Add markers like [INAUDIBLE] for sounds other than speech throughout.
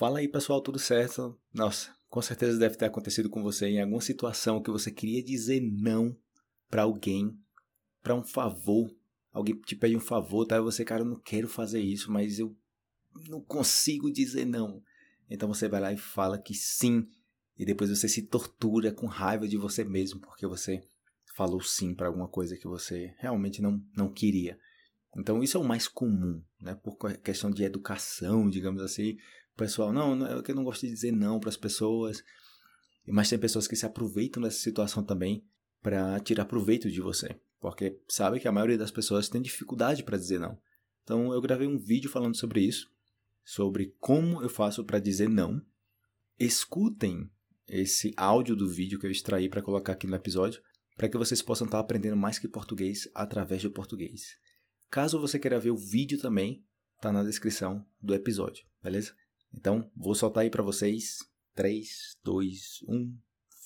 Fala aí, pessoal, tudo certo? Nossa, com certeza deve ter acontecido com você em alguma situação que você queria dizer não para alguém, para um favor. Alguém te pede um favor, tá? E você, cara, eu não quero fazer isso, mas eu não consigo dizer não. Então você vai lá e fala que sim, e depois você se tortura com raiva de você mesmo porque você falou sim para alguma coisa que você realmente não, não queria. Então isso é o mais comum, né? Por questão de educação, digamos assim. Pessoal, não, é que eu não gosto de dizer não para as pessoas. Mas tem pessoas que se aproveitam dessa situação também para tirar proveito de você, porque sabe que a maioria das pessoas tem dificuldade para dizer não. Então eu gravei um vídeo falando sobre isso, sobre como eu faço para dizer não. Escutem esse áudio do vídeo que eu extraí para colocar aqui no episódio, para que vocês possam estar aprendendo mais que português através do português. Caso você queira ver o vídeo também, tá na descrição do episódio, beleza? Então, vou soltar aí para vocês. 3, 2, 1,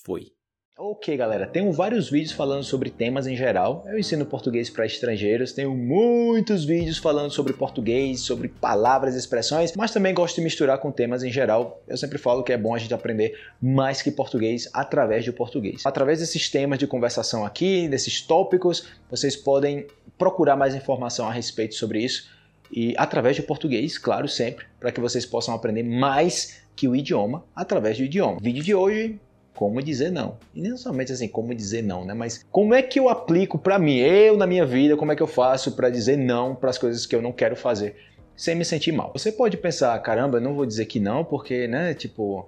foi. Ok, galera, tenho vários vídeos falando sobre temas em geral. Eu ensino português para estrangeiros, tenho muitos vídeos falando sobre português, sobre palavras e expressões, mas também gosto de misturar com temas em geral. Eu sempre falo que é bom a gente aprender mais que português através do português. Através desses temas de conversação aqui, desses tópicos, vocês podem procurar mais informação a respeito sobre isso e através do português, claro, sempre, para que vocês possam aprender mais que o idioma através do idioma. Vídeo de hoje como dizer não. E não somente assim, como dizer não, né? Mas como é que eu aplico para mim, eu na minha vida, como é que eu faço para dizer não para as coisas que eu não quero fazer, sem me sentir mal. Você pode pensar, caramba, não vou dizer que não, porque, né, tipo,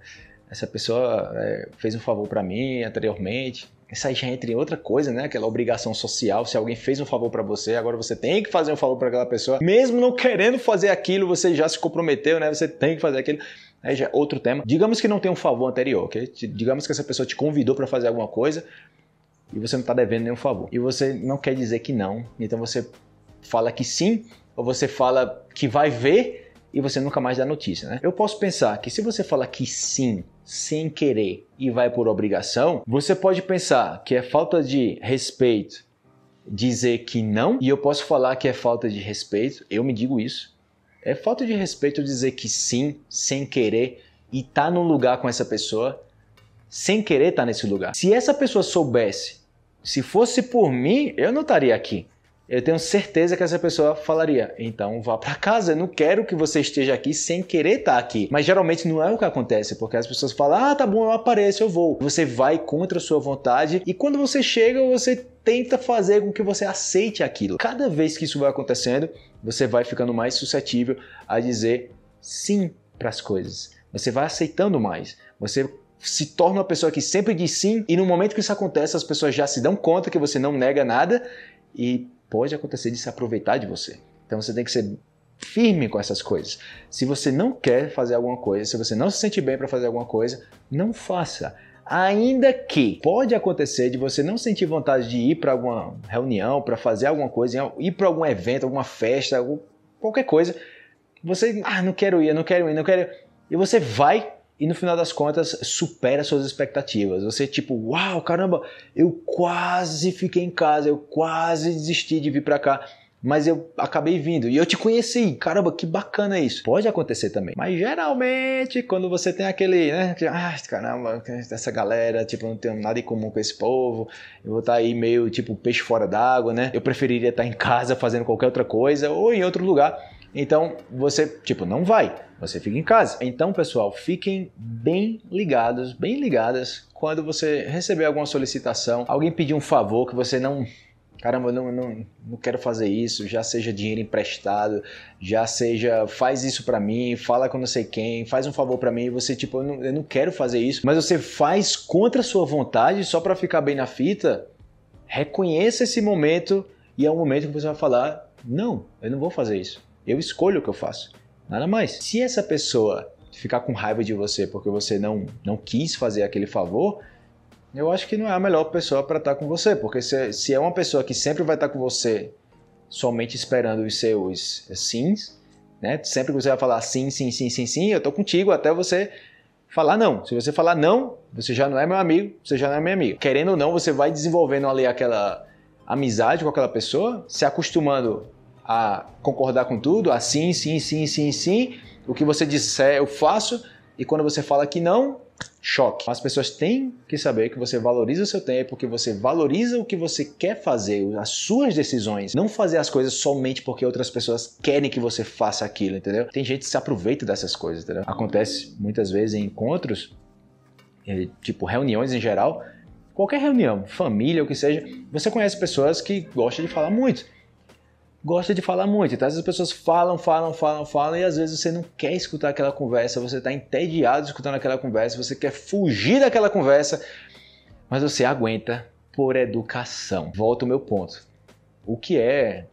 essa pessoa é, fez um favor para mim anteriormente. Isso aí já entra em outra coisa, né? Aquela obrigação social. Se alguém fez um favor para você, agora você tem que fazer um favor para aquela pessoa. Mesmo não querendo fazer aquilo, você já se comprometeu, né? Você tem que fazer aquilo. Aí já é outro tema. Digamos que não tem um favor anterior, ok? Digamos que essa pessoa te convidou para fazer alguma coisa e você não está devendo nenhum favor. E você não quer dizer que não, então você fala que sim, ou você fala que vai ver e você nunca mais dá notícia, né? Eu posso pensar que se você fala que sim, sem querer e vai por obrigação, você pode pensar que é falta de respeito dizer que não, e eu posso falar que é falta de respeito, eu me digo isso, é falta de respeito dizer que sim, sem querer, e tá num lugar com essa pessoa, sem querer tá nesse lugar. Se essa pessoa soubesse, se fosse por mim, eu não estaria aqui. Eu tenho certeza que essa pessoa falaria: então vá para casa, eu não quero que você esteja aqui sem querer estar tá aqui. Mas geralmente não é o que acontece, porque as pessoas falam: ah, tá bom, eu apareço, eu vou. Você vai contra a sua vontade e quando você chega, você tenta fazer com que você aceite aquilo. Cada vez que isso vai acontecendo, você vai ficando mais suscetível a dizer sim para as coisas. Você vai aceitando mais. Você se torna uma pessoa que sempre diz sim e no momento que isso acontece, as pessoas já se dão conta que você não nega nada e pode acontecer de se aproveitar de você. Então você tem que ser firme com essas coisas. Se você não quer fazer alguma coisa, se você não se sente bem para fazer alguma coisa, não faça. Ainda que pode acontecer de você não sentir vontade de ir para alguma reunião, para fazer alguma coisa, ir para algum evento, alguma festa, qualquer coisa, você, ah, não quero ir, não quero ir, não quero. Ir. E você vai e no final das contas supera suas expectativas. Você tipo, uau, caramba, eu quase fiquei em casa, eu quase desisti de vir para cá mas eu acabei vindo e eu te conheci. Caramba, que bacana isso. Pode acontecer também. Mas geralmente, quando você tem aquele, né? Ah, caramba, essa galera, tipo, não tenho nada em comum com esse povo. Eu vou estar tá aí meio tipo peixe fora d'água, né? Eu preferiria estar em casa fazendo qualquer outra coisa ou em outro lugar. Então você, tipo, não vai, você fica em casa. Então, pessoal, fiquem bem ligados, bem ligadas quando você receber alguma solicitação, alguém pedir um favor que você não caramba, não, não, não quero fazer isso, já seja dinheiro emprestado, já seja faz isso para mim, fala com não sei quem, faz um favor para mim, e você tipo, eu não, eu não quero fazer isso, mas você faz contra a sua vontade só para ficar bem na fita, reconheça esse momento e é um momento que você vai falar, não, eu não vou fazer isso, eu escolho o que eu faço, nada mais. Se essa pessoa ficar com raiva de você porque você não, não quis fazer aquele favor, eu acho que não é a melhor pessoa para estar tá com você, porque se, se é uma pessoa que sempre vai estar tá com você somente esperando os seus sims, né? Sempre que você vai falar sim, sim, sim, sim, sim, eu tô contigo até você falar não. Se você falar não, você já não é meu amigo, você já não é minha amiga. Querendo ou não, você vai desenvolvendo ali aquela amizade com aquela pessoa, se acostumando a concordar com tudo, a sim, sim, sim, sim, sim. O que você disser, eu faço E quando você fala que não, choque. As pessoas têm que saber que você valoriza o seu tempo, que você valoriza o que você quer fazer, as suas decisões. Não fazer as coisas somente porque outras pessoas querem que você faça aquilo, entendeu? Tem gente que se aproveita dessas coisas, entendeu? Acontece muitas vezes em encontros, eh, tipo reuniões em geral, qualquer reunião, família, o que seja, você conhece pessoas que gostam de falar muito gosta de falar muito. Então, as pessoas falam, falam, falam, falam, e às vezes você não quer escutar aquela conversa, você está entediado escutando aquela conversa, você quer fugir daquela conversa, mas você aguenta por educação. Volta o meu ponto. O que é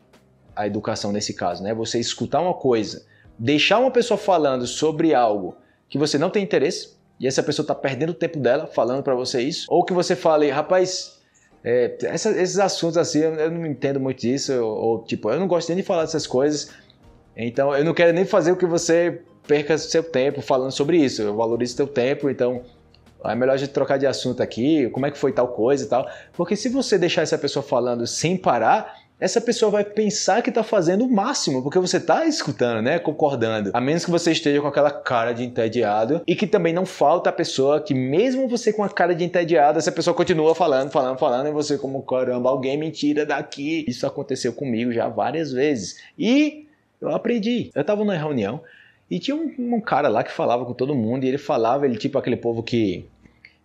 a educação nesse caso? Né? Você escutar uma coisa, deixar uma pessoa falando sobre algo que você não tem interesse, e essa pessoa está perdendo o tempo dela falando para você isso, ou que você fale, rapaz, é, essa, esses assuntos assim, eu, não entendo muito disso, ou, ou, tipo, eu não gosto nem de falar dessas coisas, então eu não quero nem fazer o que você perca seu tempo falando sobre isso, eu valorizo seu tempo, então é melhor a gente trocar de assunto aqui, como é que foi tal coisa e tal, porque se você deixar essa pessoa falando sem parar, essa pessoa vai pensar que está fazendo o máximo, porque você está escutando, né? Concordando. A menos que você esteja com aquela cara de entediado e que também não falta a pessoa que, mesmo você com a cara de entediado, essa pessoa continua falando, falando, falando, e você, como caramba, alguém me tira daqui. Isso aconteceu comigo já várias vezes. E eu aprendi. Eu estava numa reunião e tinha um, um cara lá que falava com todo mundo, e ele falava, ele tipo aquele povo que,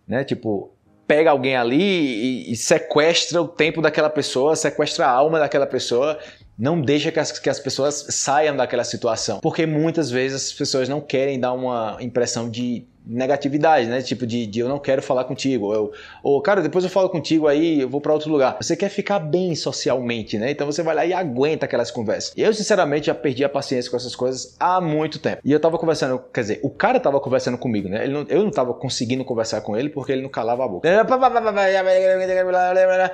né, tipo, pega alguém ali e, e, sequestra o tempo daquela pessoa, sequestra a alma daquela pessoa, não deixa que as, que as pessoas saiam daquela situação. Porque muitas vezes as pessoas não querem dar uma impressão de negatividade, né? Tipo de, de eu não quero falar contigo, ou, ou cara, depois eu falo contigo aí, eu vou para outro lugar. Você quer ficar bem socialmente, né? Então você vai lá e aguenta aquelas conversas. Eu, sinceramente, já perdi a paciência com essas coisas há muito tempo. E eu tava conversando, quer dizer, o cara tava conversando comigo, né? Não, eu não tava conseguindo conversar com ele porque ele não calava a boca.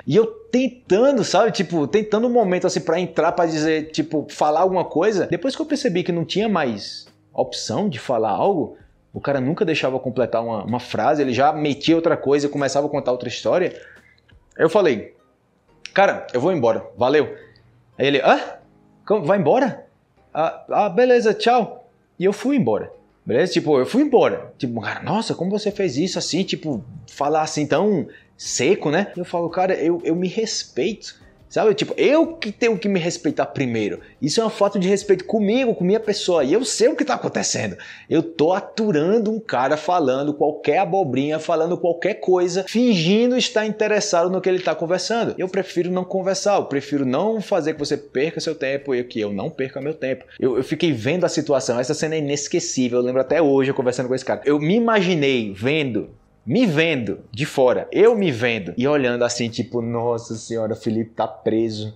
E eu tentando, sabe? Tipo, tentando um momento assim para entrar para dizer, tipo, falar alguma coisa. Depois que eu percebi que não tinha mais opção de falar algo, o cara nunca deixava completar uma, uma frase, ele já metia outra coisa e começava a contar outra história. Eu falei, cara, eu vou embora, valeu. Aí ele, ah, vai embora? Ah, ah, beleza, tchau. E eu fui embora. Beleza? Tipo, eu fui embora. Tipo, cara, nossa, como você fez isso assim? Tipo, falar assim tão seco, né? Eu falo, cara, eu, eu me respeito. Sabe? Tipo, eu que tenho que me respeitar primeiro. Isso é uma falta de respeito comigo, com minha pessoa. E eu sei o que está acontecendo. Eu tô aturando um cara falando qualquer abobrinha, falando qualquer coisa, fingindo estar interessado no que ele está conversando. Eu prefiro não conversar, eu prefiro não fazer que você perca seu tempo e que eu não perca meu tempo. Eu, eu fiquei vendo a situação, essa cena é inesquecível. Eu lembro até hoje eu conversando com esse cara. Eu me imaginei vendo me vendo de fora, eu me vendo e olhando assim, tipo, nossa senhora, Felipe tá preso.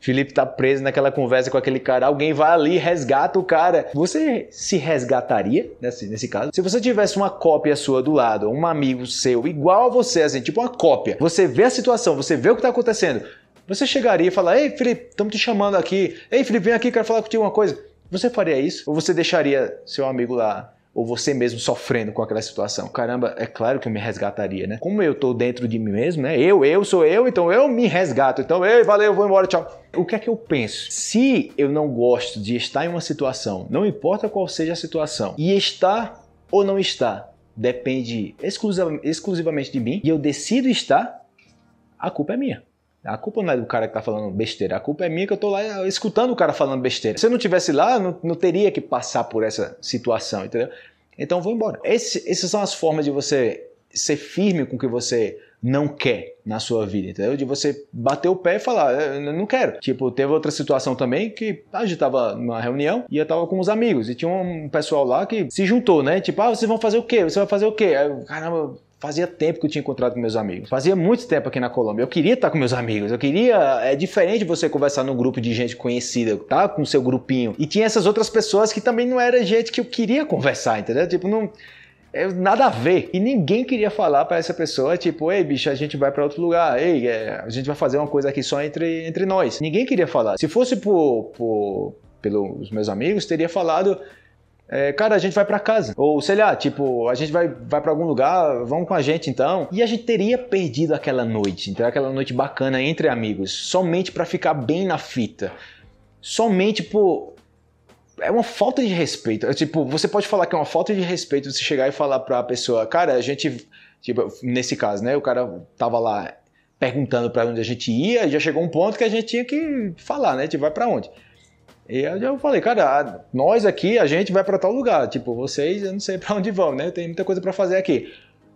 Felipe tá preso naquela conversa com aquele cara. Alguém vai ali, resgata o cara. Você se resgataria nesse, nesse caso? Se você tivesse uma cópia sua do lado, um amigo seu, igual a você, assim, tipo uma cópia. Você vê a situação, você vê o que tá acontecendo. Você chegaria e falar: Ei, Felipe, estamos te chamando aqui. Ei, Felipe, vem aqui, quero falar contigo uma coisa. Você faria isso? Ou você deixaria seu amigo lá ou você mesmo sofrendo com aquela situação. Caramba, é claro que eu me resgataria, né? Como eu tô dentro de mim mesmo, né? Eu, eu sou eu, então eu me resgato. Então, ei, valeu, vou embora, tchau. O que é que eu penso? Se eu não gosto de estar em uma situação, não importa qual seja a situação, e estar ou não estar depende exclusivamente de mim, e eu decido estar, a culpa é minha. A culpa não é do cara que tá falando besteira, a culpa é minha que eu tô lá escutando o cara falando besteira. Se eu não tivesse lá, não, não teria que passar por essa situação, entendeu? Então vou embora. Esse, essas são as formas de você ser firme com o que você não quer na sua vida, entendeu? De você bater o pé e falar, eu não quero. Tipo, teve outra situação também que a gente tava numa reunião e eu tava com os amigos e tinha um pessoal lá que se juntou, né? Tipo, ah, vocês vão fazer o quê? Você vai fazer o quê? Aí, caramba, Fazia tempo que eu tinha encontrado com meus amigos. Fazia muito tempo aqui na Colômbia. Eu queria estar com meus amigos. Eu queria. É diferente você conversar num grupo de gente conhecida, tá? Com seu grupinho. E tinha essas outras pessoas que também não era gente que eu queria conversar, entendeu? Tipo, não. É, nada a ver. E ninguém queria falar para essa pessoa, tipo, ei, bicho, a gente vai para outro lugar. Ei, é, a gente vai fazer uma coisa aqui só entre, entre nós. Ninguém queria falar. Se fosse por, por, pelos meus amigos, teria falado é, cara, a gente vai para casa. Ou sei lá, tipo, a gente vai, vai para algum lugar, vamos com a gente então. E a gente teria perdido aquela noite, então aquela noite bacana entre amigos, somente para ficar bem na fita. Somente por é uma falta de respeito. É, tipo, você pode falar que é uma falta de respeito você chegar e falar pra pessoa, cara, a gente. Tipo, nesse caso, né? O cara tava lá perguntando para onde a gente ia, e já chegou um ponto que a gente tinha que falar, né? Gente vai para onde? E eu falei, cara, nós aqui, a gente vai para tal lugar. Tipo, vocês, eu não sei para onde vão, né? Tem muita coisa para fazer aqui.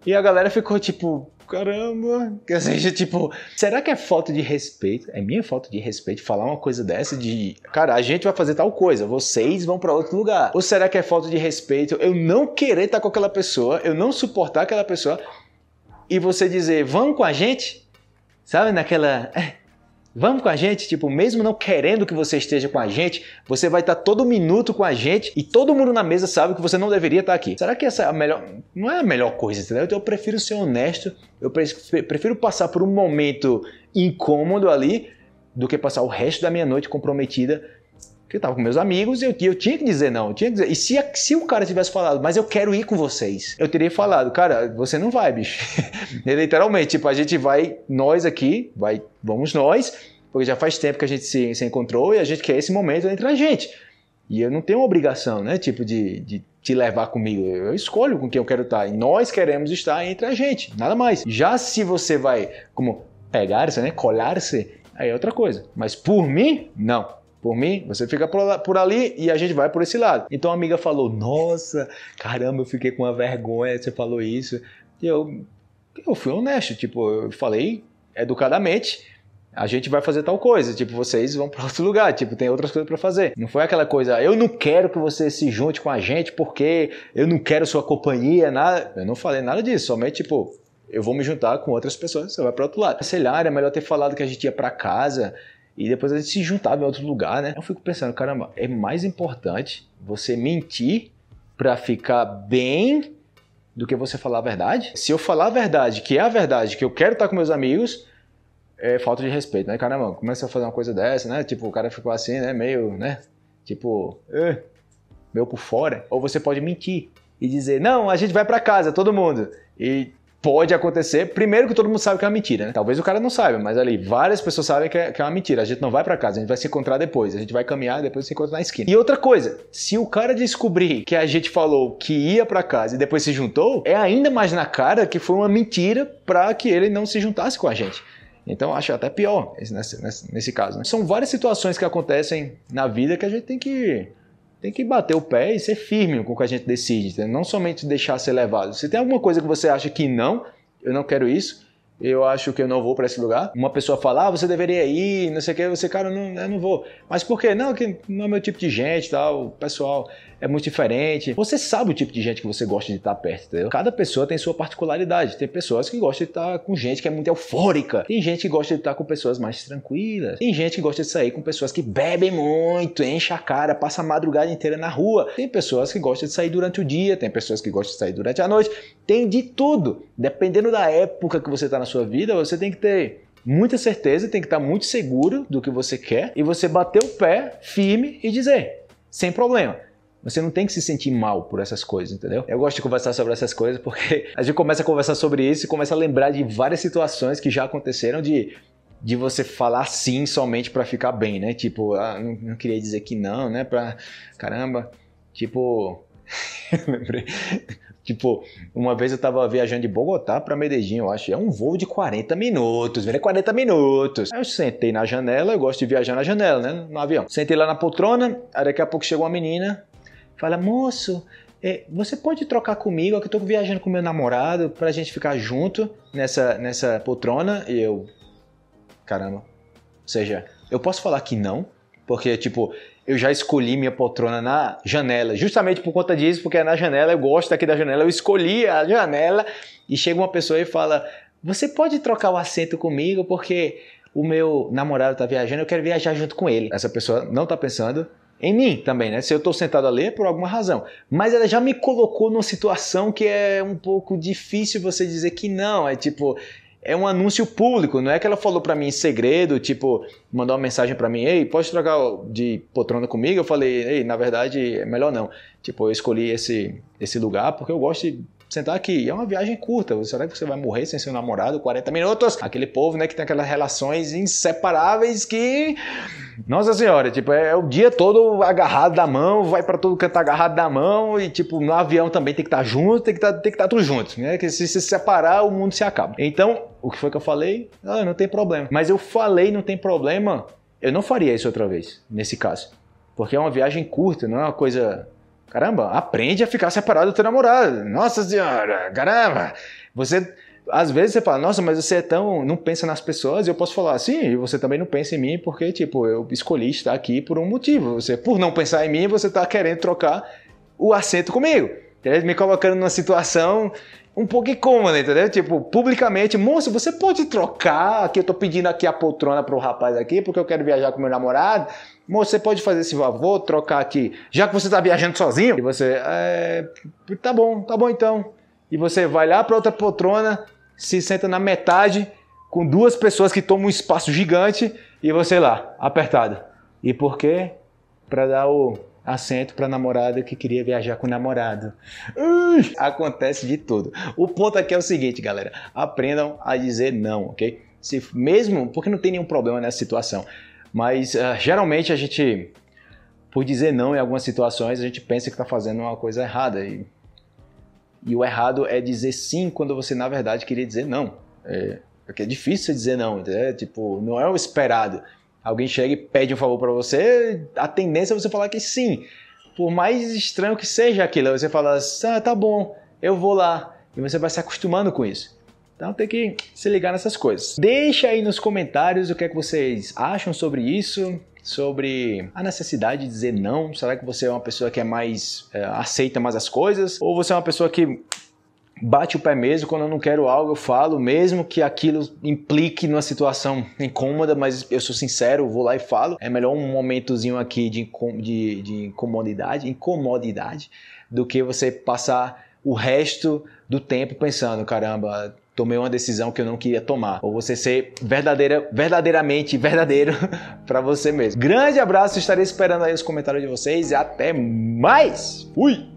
E a galera ficou tipo, caramba. [LAUGHS] Ou seja, tipo, será que é falta de respeito? É minha falta de respeito falar uma coisa dessa de, cara, a gente vai fazer tal coisa, vocês vão para outro lugar. Ou será que é falta de respeito eu não querer estar com aquela pessoa, eu não suportar aquela pessoa e você dizer, vamos com a gente? Sabe, naquela. [LAUGHS] Vamos com a gente, tipo, mesmo não querendo que você esteja com a gente, você vai estar todo minuto com a gente e todo mundo na mesa sabe que você não deveria estar aqui. Será que essa é a melhor. Não é a melhor coisa, entendeu? Então eu prefiro ser honesto, eu prefiro passar por um momento incômodo ali do que passar o resto da minha noite comprometida eu tava com meus amigos e eu, eu, tinha que dizer não. tinha que dizer. E se, se o cara tivesse falado, mas eu quero ir com vocês, eu teria falado, cara, você não vai, bicho. [LAUGHS] Literalmente, tipo, a gente vai, nós aqui, vai, vamos nós, porque já faz tempo que a gente se, se encontrou e a gente quer esse momento entre a gente. E eu não tenho obrigação, né, tipo, de, de te levar comigo. Eu escolho com quem eu quero estar. E nós queremos estar entre a gente, nada mais. Já se você vai, como pegar-se, né, colar-se, aí é outra coisa. Mas por mim, não. Por mim, você fica por ali e a gente vai por esse lado. Então a amiga falou: Nossa, caramba, eu fiquei com uma vergonha, você falou isso. E eu, eu fui honesto, tipo, eu falei educadamente a gente vai fazer tal coisa, tipo, vocês vão para [LAUGHS] outro lugar, tipo, tem outras coisas para fazer. Não foi aquela coisa, eu não quero que você se junte com a gente porque eu não quero sua companhia, nada. Eu não falei nada disso, somente tipo, eu vou me juntar com outras pessoas, você vai para outro lado. Sei lá, era melhor ter falado que a gente ia para casa e depois a gente se juntava em outro lugar, né? Eu fico pensando, caramba, é mais importante você mentir para ficar bem do que você falar a verdade? Se eu falar a verdade, que é a verdade, que eu quero estar com meus amigos, é falta de respeito, né? Caramba, começa a fazer uma coisa dessa, né? Tipo, o cara ficou assim, né? Meio, né? Tipo, eh, meio por fora. Ou você pode mentir e dizer, não, a gente vai para casa, todo mundo. E pode acontecer. Primeiro que todo mundo sabe que é uma mentira, né? Talvez o cara não saiba, mas ali várias pessoas sabem que é, que é uma mentira. A gente não vai para casa, a gente vai se encontrar depois. A gente vai caminhar depois se encontra na esquina. E outra coisa, se o cara descobrir que a gente falou que ia para casa e depois se juntou, é ainda mais na cara que foi uma mentira para que ele não se juntasse com a gente. Então acho até pior nesse, nesse, nesse caso. Né? São várias situações que acontecem na vida que a gente tem que tem que bater o pé e ser firme com o que a gente decide, não somente deixar ser levado. Se tem alguma coisa que você acha que não, eu não quero isso, eu acho que eu não vou para esse lugar. Uma pessoa fala, ah, você deveria ir, não sei o que, você, cara, não, eu não vou. Mas por quê? Não, que não é meu tipo de gente, tal, pessoal é muito diferente. Você sabe o tipo de gente que você gosta de estar perto, entendeu? Cada pessoa tem sua particularidade. Tem pessoas que gostam de estar com gente que é muito eufórica. Tem gente que gosta de estar com pessoas mais tranquilas. Tem gente que gosta de sair com pessoas que bebem muito, enche a cara, passa a madrugada inteira na rua. Tem pessoas que gostam de sair durante o dia, tem pessoas que gostam de sair durante a noite. Tem de tudo. Dependendo da época que você está na sua vida, você tem que ter muita certeza, tem que estar muito seguro do que você quer e você bater o pé firme e dizer, sem problema. Você não tem que se sentir mal por essas coisas, entendeu? Eu gosto de conversar sobre essas coisas porque a gente começa a conversar sobre isso e começa a lembrar de várias situações que já aconteceram de de você falar sim somente para ficar bem, né? Tipo, ah, não, não, queria dizer que não, né? Pra caramba, tipo. [LAUGHS] Tipo, uma vez eu tava viajando de Bogotá para Medellín, eu acho. É um voo de 40 minutos, velho. 40 minutos. Aí eu sentei na janela, eu gosto de viajar na janela, né? No avião. Sentei lá na poltrona, aí daqui a pouco chegou uma menina, Fala, moço, é, você pode trocar comigo? Que eu tô viajando com meu namorado pra gente ficar junto nessa, nessa poltrona. E eu. Caramba. Ou seja, eu posso falar que não, porque, tipo, eu já escolhi minha poltrona na janela, justamente por conta disso, porque é na janela, eu gosto aqui da janela, eu escolhi a janela e chega uma pessoa e fala: Você pode trocar o assento comigo porque o meu namorado tá viajando, eu quero viajar junto com ele. Essa pessoa não tá pensando em mim também, né? Se eu estou sentado ali é por alguma razão. Mas ela já me colocou numa situação que é um pouco difícil você dizer que não. É tipo, é um anúncio público, não é que ela falou para mim em segredo, tipo, mandou uma mensagem para mim, ei, pode trocar de poltrona comigo? Eu falei, ei, na verdade, é melhor não. Tipo, eu escolhi esse, esse lugar porque eu gosto de sentar aqui. É uma viagem curta. Será que você vai morrer sem seu namorado 40 minutos? Aquele povo, né, que tem aquelas relações inseparáveis que. Nossa senhora, tipo, é o dia todo agarrado da mão, vai para todo canto agarrado da mão e, tipo, no avião também tem que estar tá junto, tem que tá, estar tá tudo junto, né? Que se se separar, o mundo se acaba. Então, o que foi que eu falei? Ah, não tem problema. Mas eu falei não tem problema, eu não faria isso outra vez, nesse caso. Porque é uma viagem curta, não é uma coisa Caramba, aprende a ficar separado do teu namorado. Nossa senhora, caramba. Você às vezes você fala, nossa, mas você é tão. não pensa nas pessoas, e eu posso falar, sim, e você também não pensa em mim, porque, tipo, eu escolhi estar aqui por um motivo. Você, por não pensar em mim, você está querendo trocar o assento comigo. Me colocando numa situação um pouco incômoda, entendeu? Tipo, publicamente, moço, você pode trocar, aqui eu tô pedindo aqui a poltrona pro rapaz aqui, porque eu quero viajar com meu namorado. Moço, você pode fazer esse favor, trocar aqui, já que você tá viajando sozinho? E você, é, tá bom, tá bom então. E você vai lá pra outra poltrona, se senta na metade, com duas pessoas que tomam um espaço gigante, e você lá, apertado. E por quê? Pra dar o assento para namorada que queria viajar com o namorado. Ui, acontece de tudo. O ponto aqui é o seguinte, galera: aprendam a dizer não, ok? Se mesmo, porque não tem nenhum problema nessa situação, mas uh, geralmente a gente, por dizer não em algumas situações, a gente pensa que está fazendo uma coisa errada e, e o errado é dizer sim quando você na verdade queria dizer não. É, porque é difícil dizer não, é, tipo, não é o esperado alguém chega e pede um favor para você, a tendência é você falar que sim. Por mais estranho que seja aquilo, você fala, ah, tá bom, eu vou lá. E você vai se acostumando com isso. Então tem que se ligar nessas coisas. Deixa aí nos comentários o que é que vocês acham sobre isso, sobre a necessidade de dizer não. Será que você é uma pessoa que é mais é, aceita mais as coisas? Ou você é uma pessoa que bate o pé mesmo, quando eu não quero algo eu falo, mesmo que aquilo implique numa situação incômoda, mas eu sou sincero, vou lá e falo. É melhor um momentozinho aqui de, de, de incomodidade, incomodidade, do que você passar o resto do tempo pensando, caramba, tomei uma decisão que eu não queria tomar. Ou você ser verdadeira, verdadeiramente verdadeiro [LAUGHS] para você mesmo. Grande abraço, estarei esperando aí os comentários de vocês e até mais. Fui!